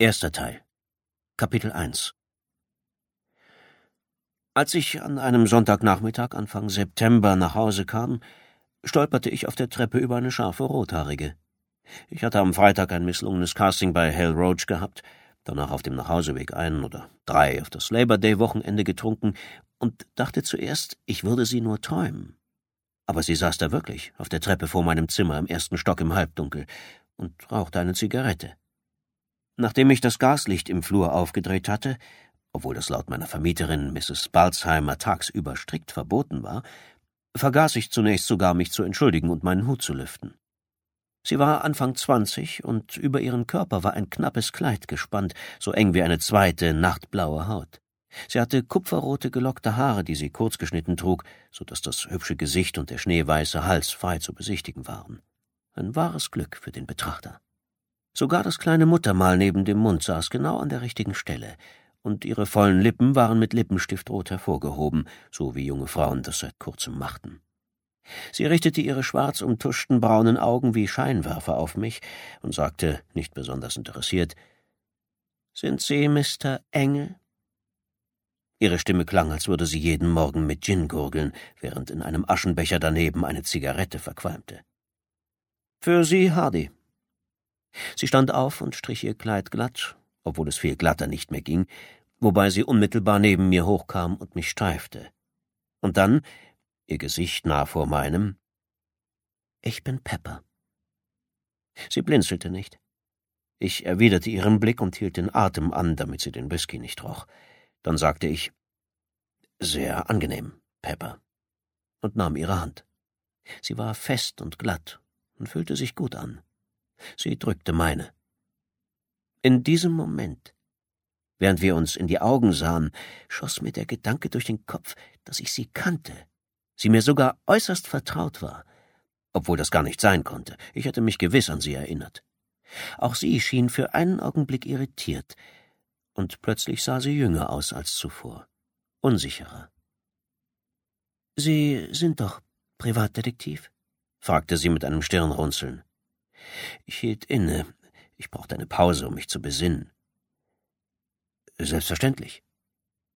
Erster Teil Kapitel 1 Als ich an einem Sonntagnachmittag Anfang September nach Hause kam, stolperte ich auf der Treppe über eine scharfe Rothaarige. Ich hatte am Freitag ein misslungenes Casting bei Hal Roach gehabt, danach auf dem Nachhauseweg ein oder drei auf das Labor Day Wochenende getrunken und dachte zuerst, ich würde sie nur träumen. Aber sie saß da wirklich auf der Treppe vor meinem Zimmer im ersten Stock im Halbdunkel und rauchte eine Zigarette. Nachdem ich das Gaslicht im Flur aufgedreht hatte, obwohl das laut meiner Vermieterin Mrs. Balzheimer tagsüber strikt verboten war, vergaß ich zunächst sogar, mich zu entschuldigen und meinen Hut zu lüften. Sie war Anfang zwanzig und über ihren Körper war ein knappes Kleid gespannt, so eng wie eine zweite, nachtblaue Haut. Sie hatte kupferrote gelockte Haare, die sie kurz geschnitten trug, so dass das hübsche Gesicht und der schneeweiße Hals frei zu besichtigen waren. Ein wahres Glück für den Betrachter. Sogar das kleine Muttermal neben dem Mund saß genau an der richtigen Stelle, und ihre vollen Lippen waren mit Lippenstiftrot hervorgehoben, so wie junge Frauen das seit kurzem machten. Sie richtete ihre schwarz umtuschten braunen Augen wie Scheinwerfer auf mich und sagte, nicht besonders interessiert, Sind Sie Mr. Engel? Ihre Stimme klang, als würde sie jeden Morgen mit Gin gurgeln, während in einem Aschenbecher daneben eine Zigarette verqualmte. Für Sie, Hardy. Sie stand auf und strich ihr Kleid glatt, obwohl es viel glatter nicht mehr ging, wobei sie unmittelbar neben mir hochkam und mich streifte. Und dann, ihr Gesicht nah vor meinem, ich bin Pepper. Sie blinzelte nicht. Ich erwiderte ihren Blick und hielt den Atem an, damit sie den Whisky nicht roch. Dann sagte ich, sehr angenehm, Pepper, und nahm ihre Hand. Sie war fest und glatt und fühlte sich gut an. Sie drückte meine. In diesem Moment, während wir uns in die Augen sahen, schoss mir der Gedanke durch den Kopf, dass ich sie kannte, sie mir sogar äußerst vertraut war, obwohl das gar nicht sein konnte, ich hätte mich gewiss an sie erinnert. Auch sie schien für einen Augenblick irritiert, und plötzlich sah sie jünger aus als zuvor, unsicherer. Sie sind doch Privatdetektiv? fragte sie mit einem Stirnrunzeln. Ich hielt inne. Ich brauchte eine Pause, um mich zu besinnen. Selbstverständlich.